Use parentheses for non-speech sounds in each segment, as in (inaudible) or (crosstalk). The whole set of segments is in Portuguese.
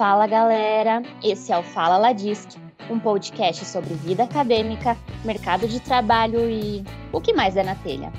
Fala galera, esse é o Fala Ladisc, um podcast sobre vida acadêmica, mercado de trabalho e o que mais é na telha.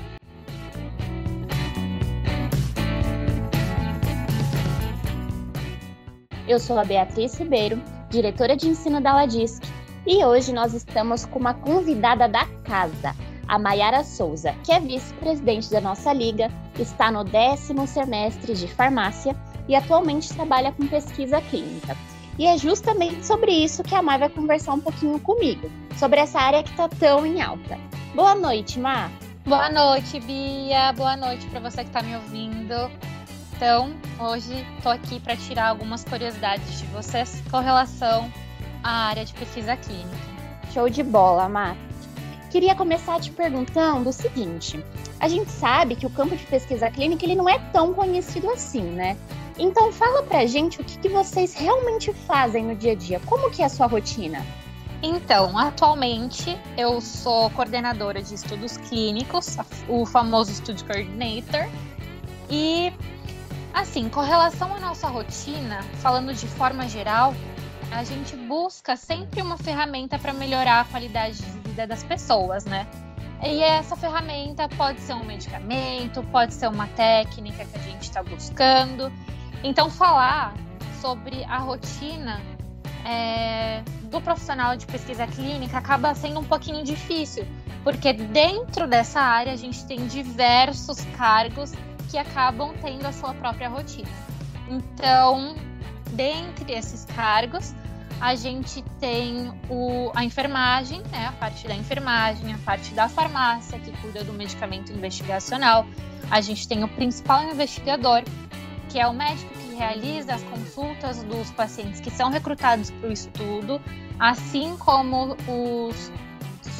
Eu sou a Beatriz Ribeiro, diretora de ensino da Ladisc, e hoje nós estamos com uma convidada da casa, a Mayara Souza, que é vice-presidente da nossa liga, está no décimo semestre de farmácia e atualmente trabalha com pesquisa clínica. E é justamente sobre isso que a Mai vai conversar um pouquinho comigo, sobre essa área que está tão em alta. Boa noite, Má. Boa noite, Bia. Boa noite para você que está me ouvindo. Então, hoje estou aqui para tirar algumas curiosidades de vocês com relação à área de pesquisa clínica. Show de bola, Má. Queria começar te perguntando o seguinte: a gente sabe que o campo de pesquisa clínica ele não é tão conhecido assim, né? Então fala pra gente o que, que vocês realmente fazem no dia a dia. Como que é a sua rotina? Então, atualmente eu sou coordenadora de estudos clínicos, o famoso Study Coordinator. E assim, com relação à nossa rotina, falando de forma geral, a gente busca sempre uma ferramenta para melhorar a qualidade de vida das pessoas, né? E essa ferramenta pode ser um medicamento, pode ser uma técnica que a gente está buscando. Então, falar sobre a rotina é, do profissional de pesquisa clínica acaba sendo um pouquinho difícil, porque dentro dessa área a gente tem diversos cargos que acabam tendo a sua própria rotina. Então, dentre esses cargos, a gente tem o, a enfermagem, né, a parte da enfermagem, a parte da farmácia, que cuida do medicamento investigacional. A gente tem o principal investigador, que é o médico que realiza as consultas dos pacientes que são recrutados para o estudo, assim como os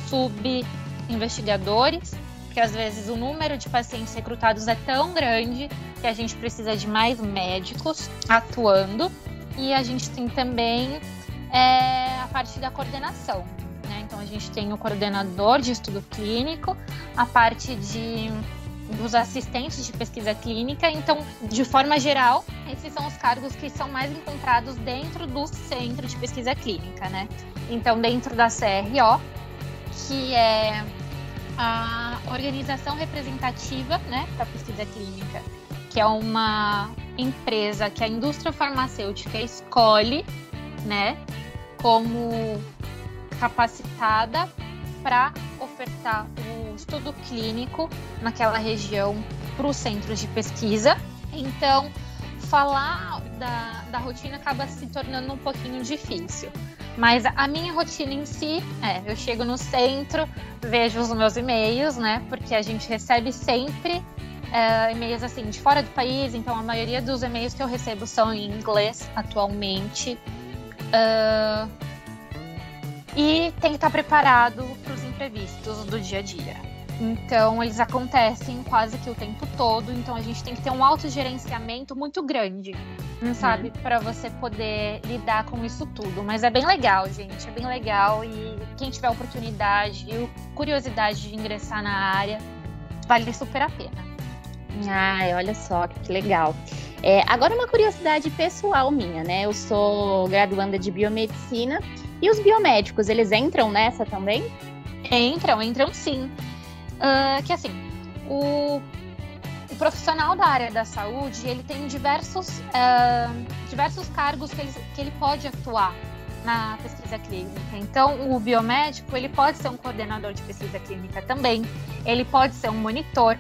sub-investigadores, porque às vezes o número de pacientes recrutados é tão grande que a gente precisa de mais médicos atuando. E a gente tem também é, a parte da coordenação. Né? Então a gente tem o coordenador de estudo clínico, a parte de dos assistentes de pesquisa clínica. Então, de forma geral, esses são os cargos que são mais encontrados dentro do centro de pesquisa clínica, né? Então, dentro da CRO, que é a organização representativa, né, para pesquisa clínica, que é uma empresa que a indústria farmacêutica escolhe, né, como capacitada para ofertar o estudo clínico naquela região para os centros de pesquisa. Então, falar da, da rotina acaba se tornando um pouquinho difícil. Mas a minha rotina em si é: eu chego no centro, vejo os meus e-mails, né? Porque a gente recebe sempre é, e-mails assim de fora do país, então a maioria dos e-mails que eu recebo são em inglês atualmente. Uh, e tem que estar preparado para os imprevistos do dia a dia. Então, eles acontecem quase que o tempo todo, então a gente tem que ter um autogerenciamento muito grande, uhum. sabe? Para você poder lidar com isso tudo. Mas é bem legal, gente, é bem legal e quem tiver oportunidade e curiosidade de ingressar na área, vale super a pena. Ai, olha só que legal. É, agora uma curiosidade pessoal minha, né? Eu sou graduanda de biomedicina e os biomédicos, eles entram nessa também? Entram, entram sim. Uh, que assim, o, o, profissional da área da saúde, ele tem diversos, uh, diversos cargos que ele, que ele pode atuar na pesquisa clínica. Então, o biomédico, ele pode ser um coordenador de pesquisa clínica também, ele pode ser um monitor,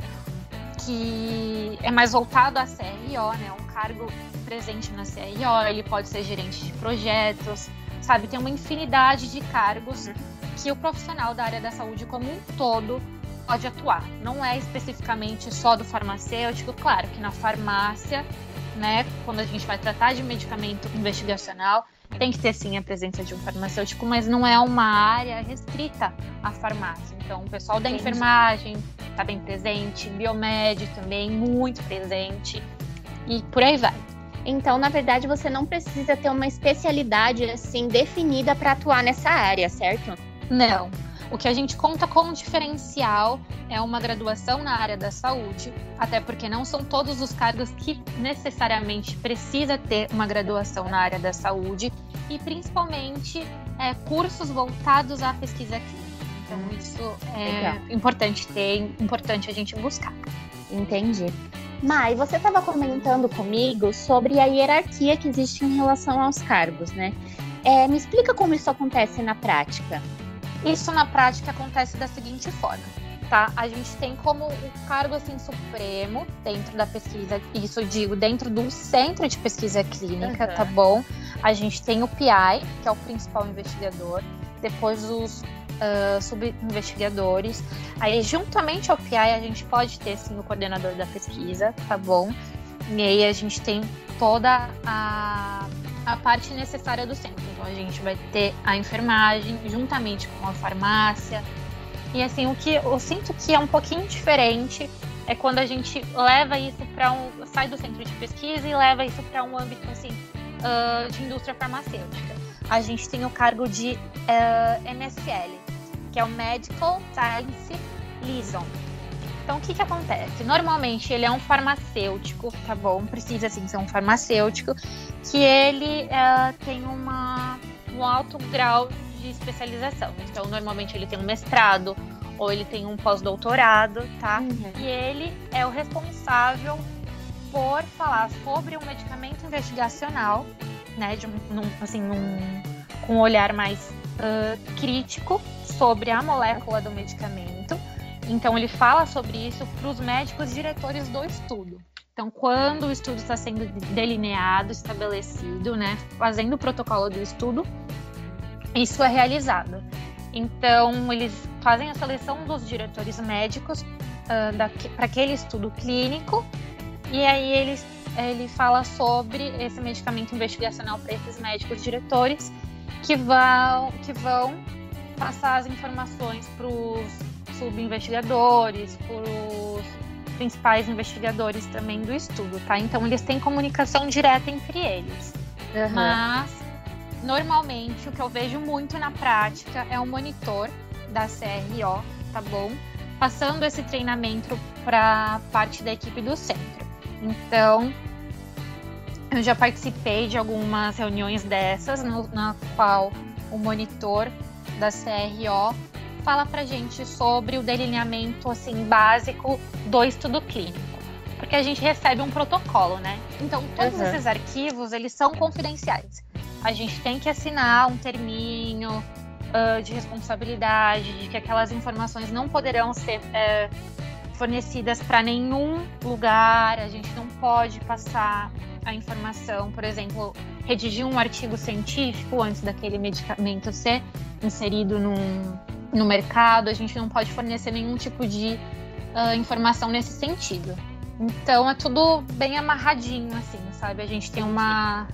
que é mais voltado à CRO, né? Um cargo presente na CRO, ele pode ser gerente de projetos, sabe? Tem uma infinidade de cargos que o profissional da área da saúde como um todo pode atuar. Não é especificamente só do farmacêutico, claro que na farmácia, né, quando a gente vai tratar de medicamento investigacional, tem que ter sim a presença de um farmacêutico, mas não é uma área restrita à farmácia. Então, o pessoal da enfermagem está bem presente, biomédico também muito presente e por aí vai. Então, na verdade, você não precisa ter uma especialidade assim definida para atuar nessa área, certo? Não. O que a gente conta como diferencial é uma graduação na área da saúde, até porque não são todos os cargos que necessariamente precisa ter uma graduação na área da saúde e principalmente é, cursos voltados à pesquisa clínica. Então isso é Legal. importante ter, importante a gente buscar. Entendi. Mai, você estava comentando comigo sobre a hierarquia que existe em relação aos cargos, né? É, me explica como isso acontece na prática. Isso na prática acontece da seguinte forma, tá? A gente tem como o cargo assim supremo dentro da pesquisa, isso eu digo dentro do centro de pesquisa clínica, uhum. tá bom? A gente tem o PI, que é o principal investigador, depois os uh, subinvestigadores. Aí, juntamente ao PI, a gente pode ter sim o coordenador da pesquisa, tá bom? E aí a gente tem toda a a parte necessária do centro. Então a gente vai ter a enfermagem juntamente com a farmácia. E assim, o que eu sinto que é um pouquinho diferente é quando a gente leva isso para um. sai do centro de pesquisa e leva isso para um âmbito assim, uh, de indústria farmacêutica. A gente tem o cargo de uh, MSL, que é o Medical Science Liaison. Então, o que, que acontece? Normalmente, ele é um farmacêutico, tá bom? Precisa, assim, ser um farmacêutico, que ele uh, tem uma, um alto grau de especialização. Então, normalmente, ele tem um mestrado ou ele tem um pós-doutorado, tá? Uhum. E ele é o responsável por falar sobre um medicamento investigacional, né? De um, num, assim, num, com um olhar mais uh, crítico sobre a molécula do medicamento então, ele fala sobre isso para os médicos diretores do estudo. Então, quando o estudo está sendo delineado, estabelecido, né, fazendo o protocolo do estudo, isso é realizado. Então, eles fazem a seleção dos diretores médicos uh, para aquele estudo clínico, e aí eles, ele fala sobre esse medicamento investigacional para esses médicos diretores que vão, que vão passar as informações para os subinvestigadores, por os principais investigadores também do estudo, tá? Então eles têm comunicação direta entre eles. Uhum. Mas normalmente o que eu vejo muito na prática é o monitor da CRO, tá bom? Passando esse treinamento para parte da equipe do centro. Então, eu já participei de algumas reuniões dessas, no, na qual o monitor da CRO fala pra gente sobre o delineamento assim básico do estudo clínico. Porque a gente recebe um protocolo, né? Então, todos uhum. esses arquivos, eles são confidenciais. A gente tem que assinar um terminho uh, de responsabilidade, de que aquelas informações não poderão ser uh, fornecidas para nenhum lugar, a gente não pode passar a informação, por exemplo, redigir um artigo científico antes daquele medicamento ser inserido num, no mercado, a gente não pode fornecer nenhum tipo de uh, informação nesse sentido. Então é tudo bem amarradinho, assim, sabe? A gente tem uma,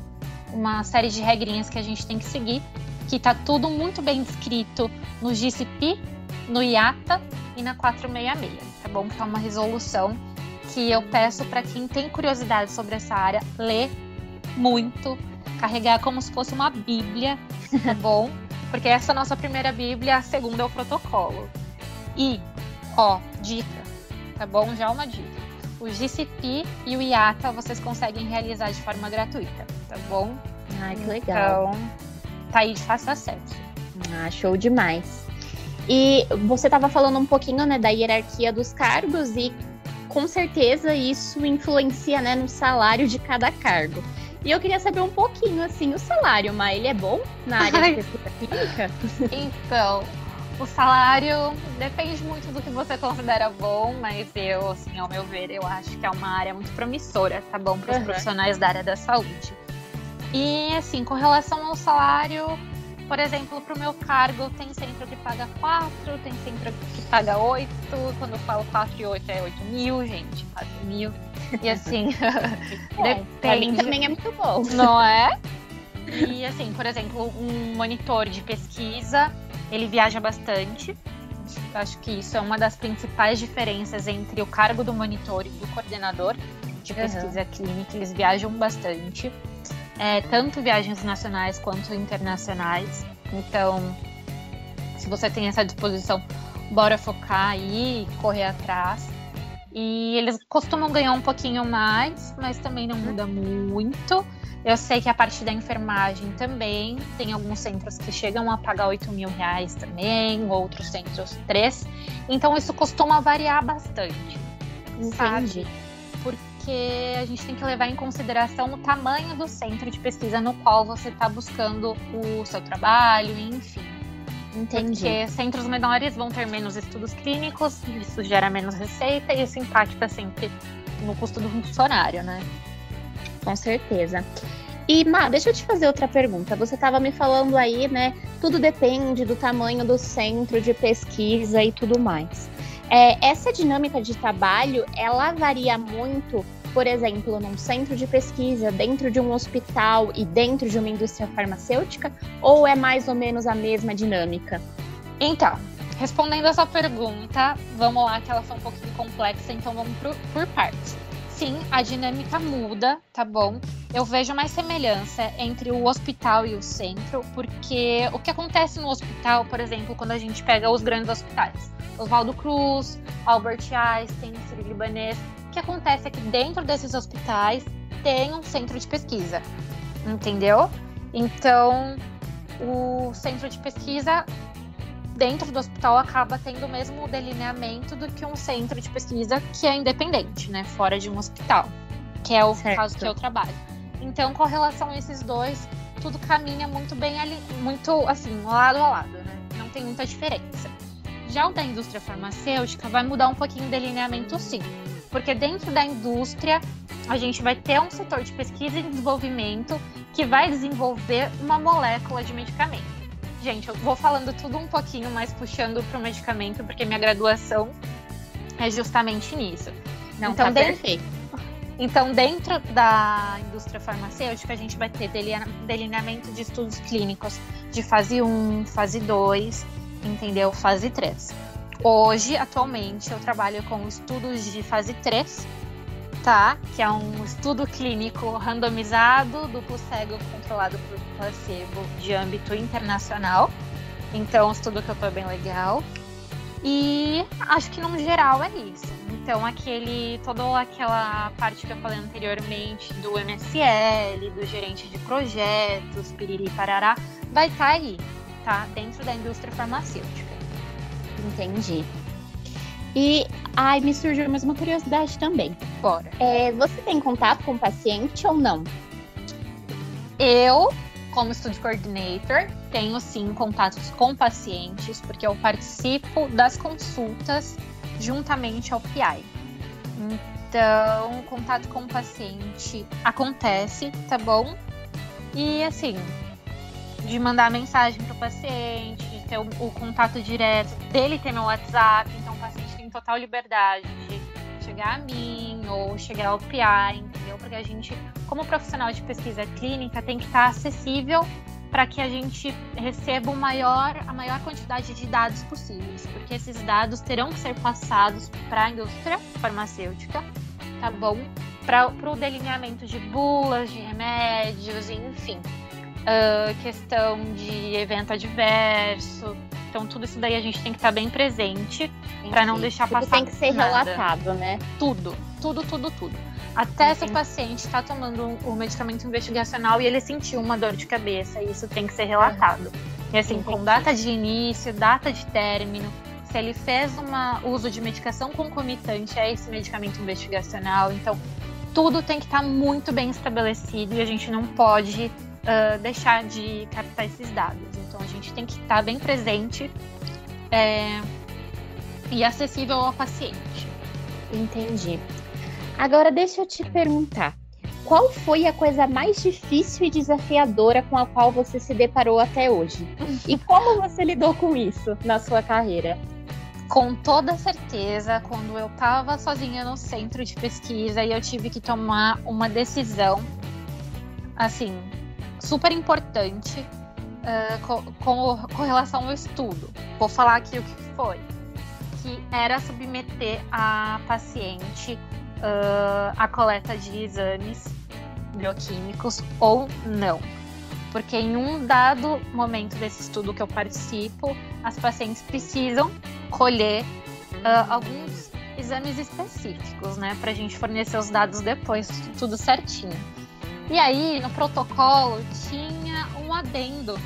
uma série de regrinhas que a gente tem que seguir, que tá tudo muito bem descrito no GCP, no IATA e na 466, tá bom? Que é uma resolução que eu peço para quem tem curiosidade sobre essa área, ler muito, carregar como se fosse uma bíblia, tá bom? (laughs) Porque essa é a nossa primeira Bíblia, a segunda é o protocolo. E, ó, dica, tá bom? Já uma dica. O GCP e o IATA vocês conseguem realizar de forma gratuita, tá bom? Ai, que legal. Então, tá aí de fácil acesso. Ah, show demais. E você estava falando um pouquinho né, da hierarquia dos cargos e com certeza isso influencia né, no salário de cada cargo. E eu queria saber um pouquinho, assim, o salário, mas ele é bom na área Ai. de pesquisa clínica? Então, o salário depende muito do que você considera bom, mas eu, assim, ao meu ver, eu acho que é uma área muito promissora, tá bom, para os uhum. profissionais da área da saúde. E, assim, com relação ao salário, por exemplo, para o meu cargo, tem centro que paga 4, tem centro que paga 8. Quando eu falo 4 e 8 é 8 mil, gente, 4 mil. E assim, (laughs) é, (laughs) depende. também é muito bom. Não é? E assim, por exemplo, um monitor de pesquisa, ele viaja bastante. Acho que isso é uma das principais diferenças entre o cargo do monitor e do coordenador de pesquisa uhum. clínica. Eles viajam bastante é, tanto viagens nacionais quanto internacionais. Então, se você tem essa disposição, bora focar aí, correr atrás. E eles costumam ganhar um pouquinho mais, mas também não muda muito. Eu sei que a parte da enfermagem também tem alguns centros que chegam a pagar 8 mil reais também, outros centros 3. Então isso costuma variar bastante. Entendi. Sabe? Porque a gente tem que levar em consideração o tamanho do centro de pesquisa no qual você está buscando o seu trabalho, enfim. Entendi. Porque centros menores vão ter menos estudos clínicos, isso gera menos receita e isso impacta sempre no custo do funcionário, né? Com certeza. E, Má, deixa eu te fazer outra pergunta. Você estava me falando aí, né? Tudo depende do tamanho do centro de pesquisa e tudo mais. É, essa dinâmica de trabalho, ela varia muito, por exemplo, num centro de pesquisa, dentro de um hospital e dentro de uma indústria farmacêutica, ou é mais ou menos a mesma dinâmica? Então, respondendo essa pergunta, vamos lá, que ela foi um pouquinho complexa, então vamos por, por partes. Sim, a dinâmica muda, tá bom? Eu vejo mais semelhança entre o hospital e o centro, porque o que acontece no hospital, por exemplo, quando a gente pega os grandes hospitais, Oswaldo Cruz, Albert Einstein, Sírio-Libanês, que acontece é que dentro desses hospitais tem um centro de pesquisa, entendeu? Então, o centro de pesquisa dentro do hospital acaba tendo o mesmo delineamento do que um centro de pesquisa que é independente, né, fora de um hospital, que é o certo. caso que eu trabalho. Então, com relação a esses dois, tudo caminha muito bem ali, muito assim, lado a lado, né? Não tem muita diferença. Já o da indústria farmacêutica vai mudar um pouquinho o delineamento, sim. Porque dentro da indústria, a gente vai ter um setor de pesquisa e desenvolvimento que vai desenvolver uma molécula de medicamento. Gente, eu vou falando tudo um pouquinho mais puxando para o medicamento, porque minha graduação é justamente nisso. Não, então, tá dentro, perfeito. Então, dentro da indústria farmacêutica, a gente vai ter delineamento de estudos clínicos de fase 1, fase 2, entendeu? Fase 3. Hoje, atualmente, eu trabalho com estudos de fase 3, tá? Que é um estudo clínico randomizado, duplo cego, controlado por placebo de âmbito internacional. Então, um estudo que eu tô bem legal. E acho que no geral é isso. Então, aquele, toda aquela parte que eu falei anteriormente do MSL, do gerente de projetos, piriri parará, vai estar tá aí tá? Dentro da indústria farmacêutica. Entendi. E ai, me surgiu mais uma curiosidade também. Bora. É, você tem contato com o paciente ou não? Eu, como Study Coordinator, tenho sim contatos com pacientes, porque eu participo das consultas juntamente ao PI. Então, contato com o paciente acontece, tá bom? E assim, de mandar mensagem para o paciente, ter o, o, contato direto, dele ter meu WhatsApp, então o paciente tem total liberdade de chegar a mim ou chegar ao PI, entendeu? Porque a gente, como profissional de pesquisa clínica, tem que estar acessível para que a gente receba maior, a maior quantidade de dados possíveis, porque esses dados terão que ser passados para a indústria farmacêutica, tá bom? Para o delineamento de bulas, de remédios, enfim uh, questão de evento adverso. Então, tudo isso daí a gente tem que estar tá bem presente para não deixar tudo passar. Tem que ser nada. relatado, né? Tudo, tudo, tudo, tudo. Até se o paciente está tomando o um, um medicamento investigacional e ele sentiu uma dor de cabeça, isso tem que ser relatado. Uhum. E assim, Entendi. com data de início, data de término, se ele fez um uso de medicação concomitante a esse medicamento investigacional, então tudo tem que estar tá muito bem estabelecido e a gente não pode uh, deixar de captar esses dados. Então a gente tem que estar bem presente é, e acessível ao paciente. Entendi. Agora deixa eu te perguntar. Qual foi a coisa mais difícil e desafiadora com a qual você se deparou até hoje? E como você lidou com isso na sua carreira? Com toda certeza, quando eu estava sozinha no centro de pesquisa e eu tive que tomar uma decisão, assim, super importante uh, com, com, com, relação ao estudo. Vou falar aqui o que foi. Que era submeter a paciente uh, à coleta de exames bioquímicos ou não. Porque em um dado momento desse estudo que eu participo, as pacientes precisam colher uh, alguns exames específicos, né, para a gente fornecer os dados depois, tudo certinho. E aí, no protocolo, tinha um adendo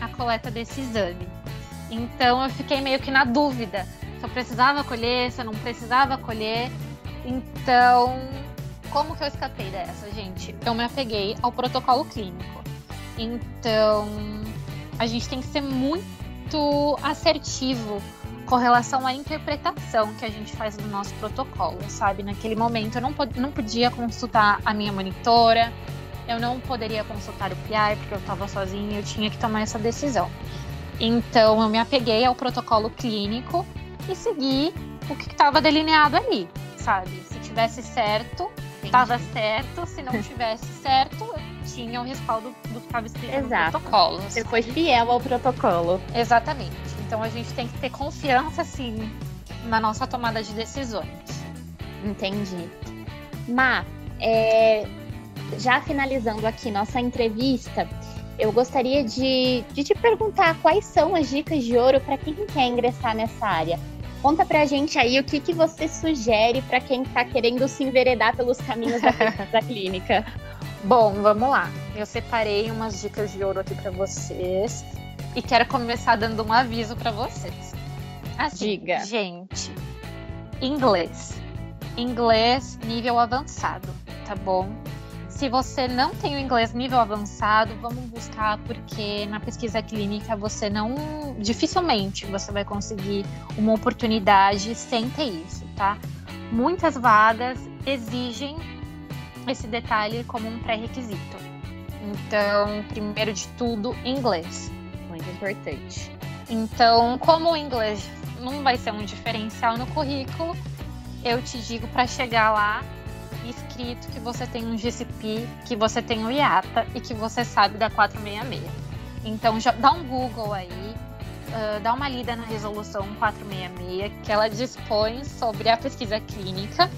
à coleta desse exame. Então, eu fiquei meio que na dúvida se eu precisava colher, se eu não precisava colher. Então, como que eu escapei dessa, gente? Eu me apeguei ao protocolo clínico. Então, a gente tem que ser muito assertivo com relação à interpretação que a gente faz do nosso protocolo, sabe? Naquele momento eu não, não podia consultar a minha monitora, eu não poderia consultar o PI porque eu estava sozinha, eu tinha que tomar essa decisão. Então eu me apeguei ao protocolo clínico e segui o que estava delineado ali, sabe? Se tivesse certo, estava certo, se não tivesse certo, tinha o respaldo do que estava escrito Exato. no protocolo. Você foi fiel ao protocolo. Exatamente. Então a gente tem que ter confiança, assim, na nossa tomada de decisões. Entendi. Má, é, já finalizando aqui nossa entrevista, eu gostaria de, de te perguntar quais são as dicas de ouro para quem quer ingressar nessa área. Conta pra gente aí o que, que você sugere para quem está querendo se enveredar pelos caminhos da, (laughs) da clínica. Bom, vamos lá. Eu separei umas dicas de ouro aqui para vocês e quero começar dando um aviso para vocês. Assim, Diga. Gente, inglês. Inglês nível avançado, tá bom? Se você não tem o inglês nível avançado, vamos buscar porque na pesquisa clínica você não dificilmente você vai conseguir uma oportunidade sem ter isso, tá? Muitas vagas exigem esse detalhe como um pré-requisito. Então, primeiro de tudo, inglês. Muito importante. Então, como o inglês não vai ser um diferencial no currículo, eu te digo para chegar lá escrito que você tem um GCP, que você tem o IATA e que você sabe da 466. Então já dá um Google aí, uh, dá uma lida na resolução 466, que ela dispõe sobre a pesquisa clínica.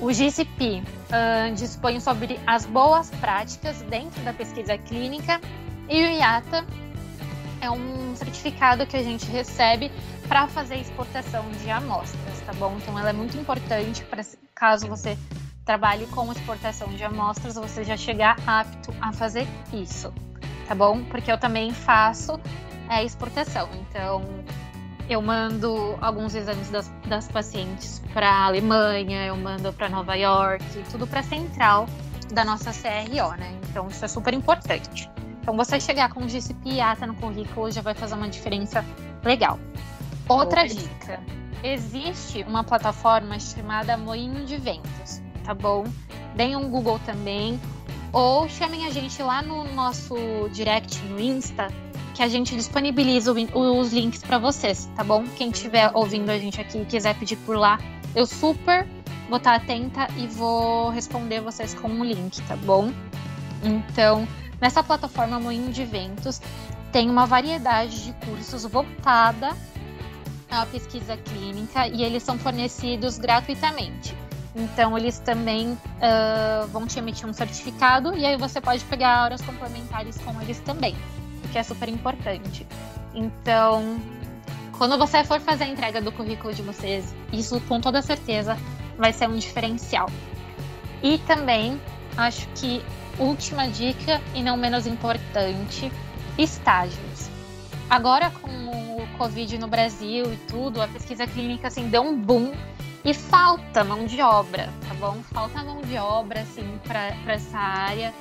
O GCP uh, dispõe sobre as boas práticas dentro da pesquisa clínica e o IATA é um certificado que a gente recebe para fazer exportação de amostras, tá bom? Então ela é muito importante para caso você trabalhe com exportação de amostras, você já chegar apto a fazer isso, tá bom? Porque eu também faço é, exportação, então eu mando alguns exames das, das pacientes para a Alemanha, eu mando para Nova York, tudo para central da nossa CRO, né? Então isso é super importante. Então você chegar com GCP e ATA no currículo já vai fazer uma diferença legal. Outra dica: existe uma plataforma chamada Moinho de Ventos tá bom? Deem um Google também. Ou chamem a gente lá no nosso direct no Insta, que a gente disponibiliza os links para vocês, tá bom? Quem estiver ouvindo a gente aqui e quiser pedir por lá, eu super vou estar atenta e vou responder vocês com um link, tá bom? Então, nessa plataforma Moinho de Eventos, tem uma variedade de cursos voltada à pesquisa clínica e eles são fornecidos gratuitamente. Então, eles também uh, vão te emitir um certificado e aí você pode pegar horas complementares com eles também, o que é super importante. Então, quando você for fazer a entrega do currículo de vocês, isso com toda certeza vai ser um diferencial. E também, acho que última dica e não menos importante, estágios. Agora com o Covid no Brasil e tudo, a pesquisa clínica assim deu um boom e falta mão de obra, tá bom? Falta mão de obra, assim, para essa área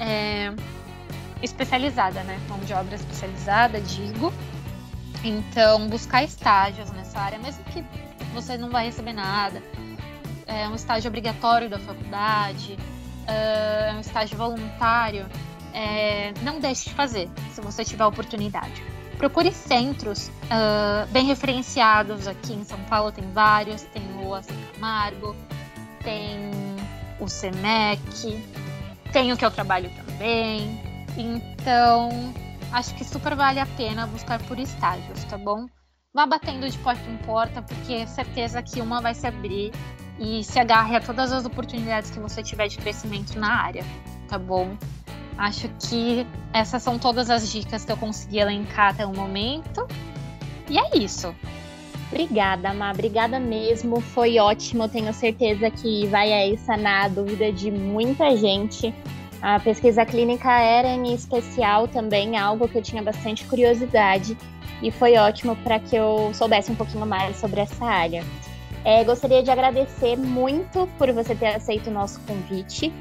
é, especializada, né? Mão de obra especializada, digo. Então, buscar estágios nessa área, mesmo que você não vai receber nada. É um estágio obrigatório da faculdade, é um estágio voluntário. É, não deixe de fazer, se você tiver oportunidade procure centros uh, bem referenciados aqui em São Paulo, tem vários, tem o Assim Camargo, tem o SEMEC, tem o que eu trabalho também. Então, acho que super vale a pena buscar por estágios, tá bom? Vá batendo de porta em porta, porque é certeza que uma vai se abrir e se agarre a todas as oportunidades que você tiver de crescimento na área, tá bom? Acho que essas são todas as dicas que eu consegui elencar até o momento. E é isso. Obrigada, Má. Obrigada mesmo. Foi ótimo. Tenho certeza que vai aí sanar a dúvida de muita gente. A pesquisa clínica era em especial também algo que eu tinha bastante curiosidade e foi ótimo para que eu soubesse um pouquinho mais sobre essa área. É, gostaria de agradecer muito por você ter aceito o nosso convite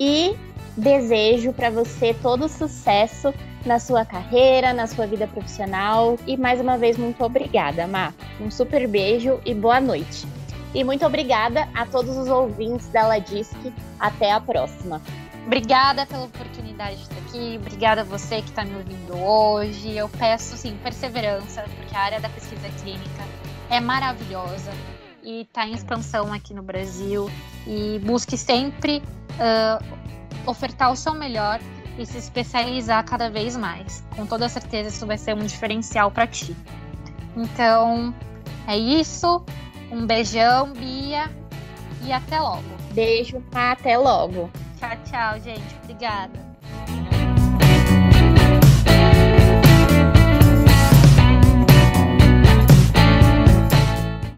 e desejo para você todo sucesso na sua carreira, na sua vida profissional. E mais uma vez, muito obrigada, Má. Um super beijo e boa noite. E muito obrigada a todos os ouvintes da Ladisc. Até a próxima. Obrigada pela oportunidade de estar aqui. Obrigada a você que está me ouvindo hoje. Eu peço, sim, perseverança, porque a área da pesquisa clínica é maravilhosa e está em expansão aqui no Brasil. E busque sempre uh, ofertar o seu melhor e se especializar cada vez mais. Com toda certeza isso vai ser um diferencial para ti. Então, é isso. Um beijão, Bia, e até logo. Beijo, até logo. Tchau, tchau, gente. Obrigada.